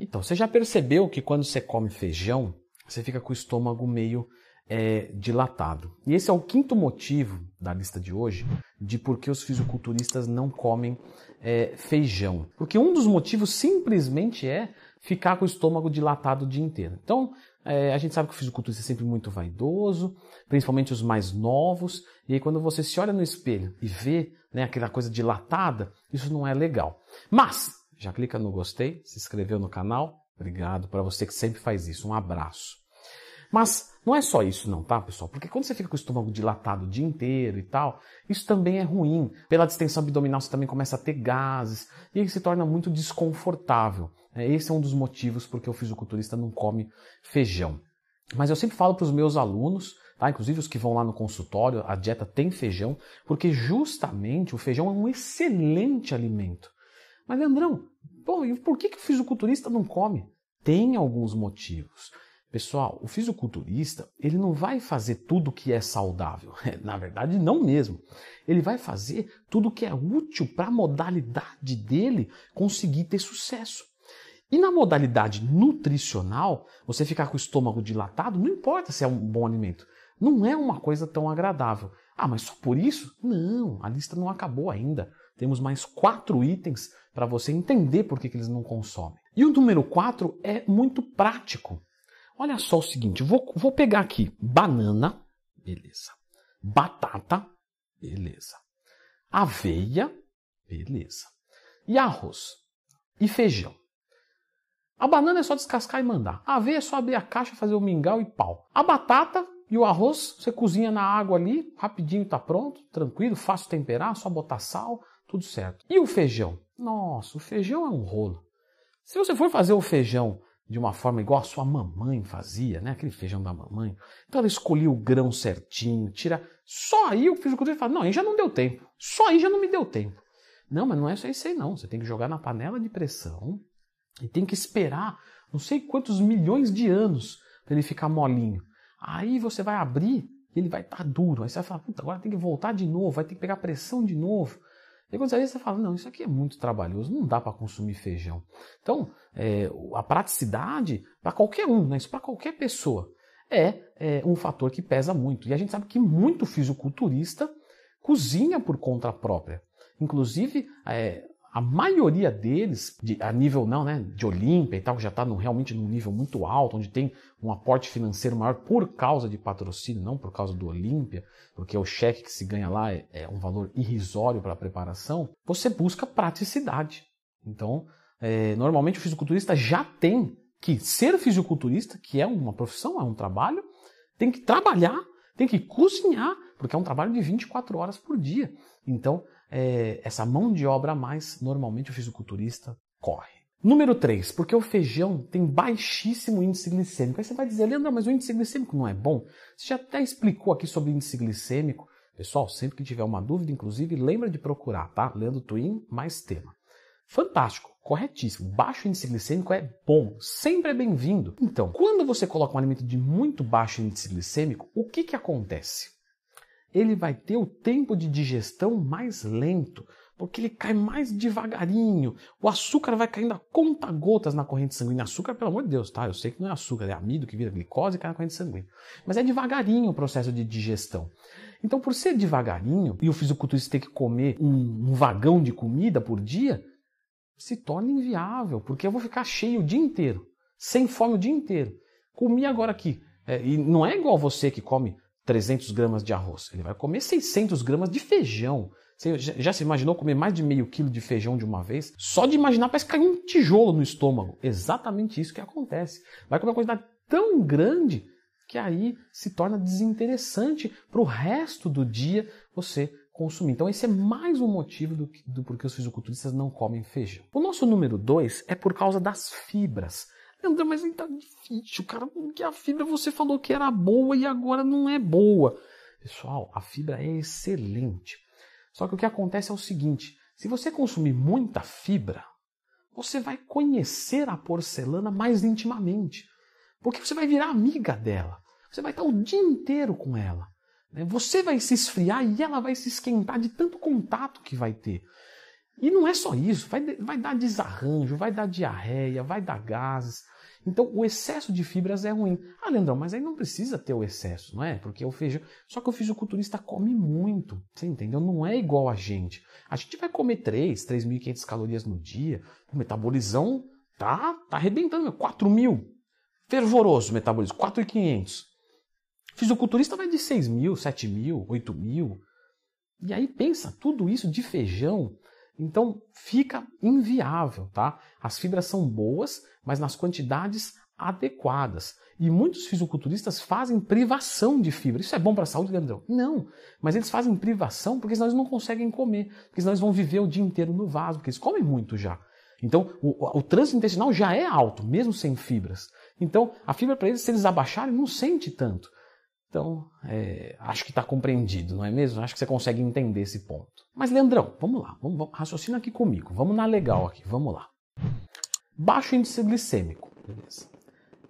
Então, você já percebeu que quando você come feijão, você fica com o estômago meio é, dilatado. E esse é o quinto motivo da lista de hoje de por que os fisiculturistas não comem é, feijão. Porque um dos motivos simplesmente é ficar com o estômago dilatado o dia inteiro. Então, é, a gente sabe que o fisiculturista é sempre muito vaidoso, principalmente os mais novos, e aí quando você se olha no espelho e vê né, aquela coisa dilatada, isso não é legal. Mas, já clica no gostei, se inscreveu no canal, obrigado para você que sempre faz isso, um abraço. Mas não é só isso não, tá, pessoal? Porque quando você fica com o estômago dilatado o dia inteiro e tal, isso também é ruim. Pela distensão abdominal você também começa a ter gases e aí se torna muito desconfortável. É, esse é um dos motivos porque o fisiculturista não come feijão. Mas eu sempre falo para os meus alunos, tá? inclusive os que vão lá no consultório, a dieta tem feijão, porque justamente o feijão é um excelente alimento. Mas Leandrão, por que, que o fisiculturista não come? Tem alguns motivos. Pessoal, o fisiculturista, ele não vai fazer tudo que é saudável. Na verdade, não mesmo. Ele vai fazer tudo que é útil para a modalidade dele conseguir ter sucesso. E na modalidade nutricional, você ficar com o estômago dilatado, não importa se é um bom alimento. Não é uma coisa tão agradável. Ah, mas só por isso? Não, a lista não acabou ainda. Temos mais quatro itens para você entender por que, que eles não consomem. E o número quatro é muito prático. Olha só o seguinte, vou, vou pegar aqui banana, beleza. Batata, beleza. Aveia, beleza. E arroz. E feijão. A banana é só descascar e mandar. A aveia é só abrir a caixa, fazer o mingau e pau. A batata e o arroz, você cozinha na água ali, rapidinho tá pronto, tranquilo, fácil temperar, só botar sal, tudo certo. E o feijão? Nossa, o feijão é um rolo. Se você for fazer o feijão de uma forma igual a sua mamãe fazia, né? Aquele feijão da mamãe. Então ela escolhia o grão certinho, tira. Só aí o fisiculturista fala: não, aí já não deu tempo. Só aí já não me deu tempo. Não, mas não é só isso aí, não. Você tem que jogar na panela de pressão e tem que esperar não sei quantos milhões de anos para ele ficar molinho. Aí você vai abrir e ele vai estar tá duro. Aí você vai falar: puta, agora tem que voltar de novo, vai ter que pegar pressão de novo. E quando você fala, não, isso aqui é muito trabalhoso, não dá para consumir feijão. Então, é, a praticidade para qualquer um, né, isso para qualquer pessoa, é, é, um fator que pesa muito. E a gente sabe que muito fisiculturista cozinha por conta própria. Inclusive, é, a maioria deles, de, a nível não, né, de Olímpia e tal, que já está realmente num nível muito alto, onde tem um aporte financeiro maior por causa de patrocínio, não por causa do Olímpia, porque o cheque que se ganha lá é, é um valor irrisório para a preparação, você busca praticidade. Então, é, normalmente o fisiculturista já tem que ser fisiculturista, que é uma profissão, é um trabalho, tem que trabalhar, tem que cozinhar, porque é um trabalho de 24 horas por dia. Então, é, essa mão de obra a mais, normalmente o fisiculturista corre. Número 3, porque o feijão tem baixíssimo índice glicêmico. Aí você vai dizer, Leandro, mas o índice glicêmico não é bom? Você já até explicou aqui sobre índice glicêmico. Pessoal, sempre que tiver uma dúvida, inclusive, lembra de procurar, tá? Leandro Twin, mais tema. Fantástico, corretíssimo. Baixo índice glicêmico é bom, sempre é bem-vindo. Então, quando você coloca um alimento de muito baixo índice glicêmico, o que, que acontece? Ele vai ter o tempo de digestão mais lento, porque ele cai mais devagarinho. O açúcar vai caindo a conta gotas na corrente sanguínea. Açúcar, pelo amor de Deus, tá? Eu sei que não é açúcar, é amido que vira glicose e cai na corrente sanguínea. Mas é devagarinho o processo de digestão. Então, por ser devagarinho e o fisiculturista ter que comer um, um vagão de comida por dia, se torna inviável, porque eu vou ficar cheio o dia inteiro, sem fome o dia inteiro. Comi agora aqui. É, e não é igual você que come 300 gramas de arroz. Ele vai comer 600 gramas de feijão. Você já se imaginou comer mais de meio quilo de feijão de uma vez? Só de imaginar parece cair um tijolo no estômago. Exatamente isso que acontece. Vai comer uma quantidade tão grande que aí se torna desinteressante para o resto do dia você consumir. Então esse é mais um motivo do, do porquê os fisiculturistas não comem feijão. O nosso número dois é por causa das fibras. André, mas aí tá difícil, cara, porque a fibra você falou que era boa e agora não é boa. Pessoal, a fibra é excelente. Só que o que acontece é o seguinte: se você consumir muita fibra, você vai conhecer a porcelana mais intimamente. Porque você vai virar amiga dela. Você vai estar o dia inteiro com ela. Né? Você vai se esfriar e ela vai se esquentar de tanto contato que vai ter. E não é só isso, vai, vai dar desarranjo, vai dar diarreia, vai dar gases. Então, o excesso de fibras é ruim. Ah, Leandrão, mas aí não precisa ter o excesso, não é? Porque o feijão. Só que o fisiculturista come muito, você entendeu? Não é igual a gente. A gente vai comer 3, 3.500 calorias no dia. O metabolizão tá, tá arrebentando, 4 mil. Fervoroso o metabolismo, 4.500. Fisiculturista vai de 6 mil, 7 mil, 8 mil. E aí pensa, tudo isso de feijão. Então fica inviável, tá? As fibras são boas, mas nas quantidades adequadas. E muitos fisiculturistas fazem privação de fibra. Isso é bom para a saúde, Leandrão? Não. Mas eles fazem privação porque senão eles não conseguem comer. Porque senão eles vão viver o dia inteiro no vaso, porque eles comem muito já. Então, o, o trânsito intestinal já é alto, mesmo sem fibras. Então, a fibra para eles, se eles abaixarem, não sente tanto. Então, é, acho que está compreendido, não é mesmo? Acho que você consegue entender esse ponto. Mas, Leandrão, vamos lá, vamos, vamos, raciocina aqui comigo, vamos na legal aqui, vamos lá. Baixo índice glicêmico, beleza.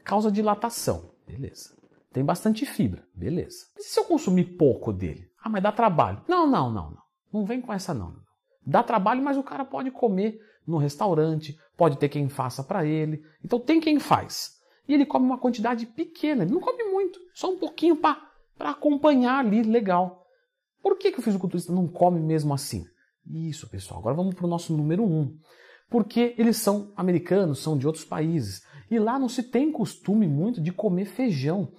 Causa dilatação, beleza. Tem bastante fibra, beleza. E se eu consumir pouco dele? Ah, mas dá trabalho. Não, não, não, não. Não vem com essa não. Dá trabalho, mas o cara pode comer no restaurante, pode ter quem faça para ele. Então tem quem faz. E ele come uma quantidade pequena, ele não come muito, só um pouquinho para acompanhar ali, legal. Por que, que o fisiculturista não come mesmo assim? Isso, pessoal. Agora vamos para o nosso número um porque eles são americanos, são de outros países. E lá não se tem costume muito de comer feijão.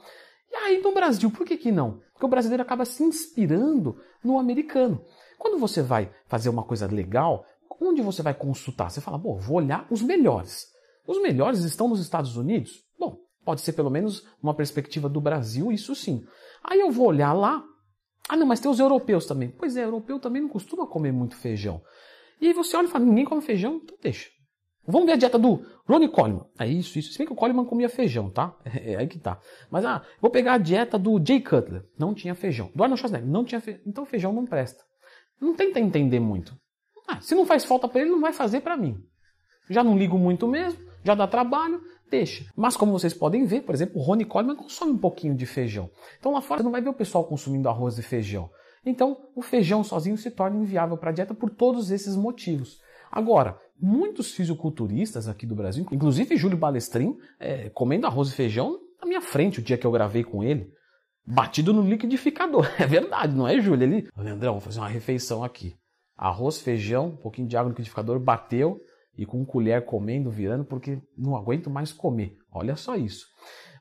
E aí no Brasil, por que, que não? Porque o brasileiro acaba se inspirando no americano. Quando você vai fazer uma coisa legal, onde você vai consultar? Você fala, bom, vou olhar os melhores. Os melhores estão nos Estados Unidos? Bom, pode ser pelo menos uma perspectiva do Brasil, isso sim. Aí eu vou olhar lá. Ah, não, mas tem os europeus também. Pois é, europeu também não costuma comer muito feijão. E aí você olha e fala, ninguém come feijão? Então deixa. Vamos ver a dieta do Ronnie Coleman. É isso, isso. Se bem que o Coleman comia feijão, tá? É, aí que tá. Mas, ah, vou pegar a dieta do Jay Cutler. Não tinha feijão. Do Arnold Schwarzenegger. Não tinha feijão. Então feijão não presta. Não tenta entender muito. Ah, se não faz falta para ele, não vai fazer para mim. Já não ligo muito mesmo, já dá trabalho, deixa. Mas como vocês podem ver, por exemplo, o Ronnie Coleman consome um pouquinho de feijão. Então lá fora você não vai ver o pessoal consumindo arroz e feijão. Então, o feijão sozinho se torna inviável para a dieta por todos esses motivos. Agora, muitos fisiculturistas aqui do Brasil, inclusive Júlio Balestrin, é, comendo arroz e feijão na minha frente o dia que eu gravei com ele, batido no liquidificador. É verdade, não é, Júlio? Ele, Leandrão, vou fazer uma refeição aqui. Arroz, feijão, um pouquinho de água no liquidificador, bateu e com colher comendo, virando, porque não aguento mais comer. Olha só isso.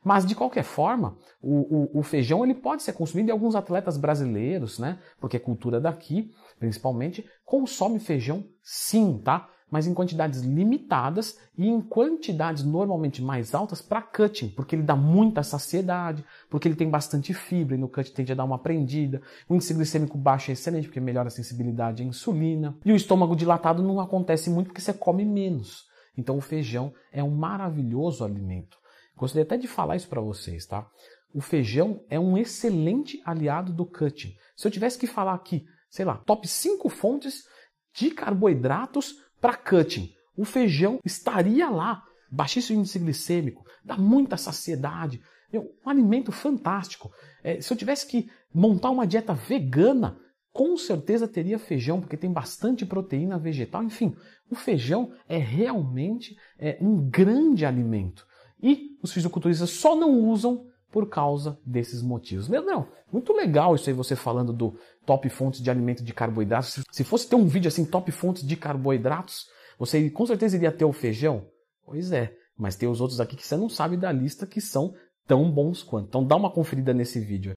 Mas, de qualquer forma, o, o, o, feijão ele pode ser consumido e alguns atletas brasileiros, né? Porque é cultura daqui, principalmente, consome feijão sim, tá? Mas em quantidades limitadas e em quantidades normalmente mais altas para cutting, porque ele dá muita saciedade, porque ele tem bastante fibra e no cutting tende a dar uma prendida. O índice glicêmico baixo é excelente porque melhora a sensibilidade à insulina. E o estômago dilatado não acontece muito porque você come menos. Então o feijão é um maravilhoso alimento. Gostaria até de falar isso para vocês, tá? O feijão é um excelente aliado do cutting. Se eu tivesse que falar aqui, sei lá, top 5 fontes de carboidratos para cutting, o feijão estaria lá. Baixíssimo índice glicêmico, dá muita saciedade, um alimento fantástico. É, se eu tivesse que montar uma dieta vegana, com certeza teria feijão, porque tem bastante proteína vegetal. Enfim, o feijão é realmente é, um grande alimento. E os fisiculturistas só não usam por causa desses motivos. Não, muito legal isso aí você falando do top fontes de alimento de carboidratos. Se fosse ter um vídeo assim, top fontes de carboidratos, você com certeza iria ter o feijão? Pois é, mas tem os outros aqui que você não sabe da lista que são tão bons quanto. Então dá uma conferida nesse vídeo.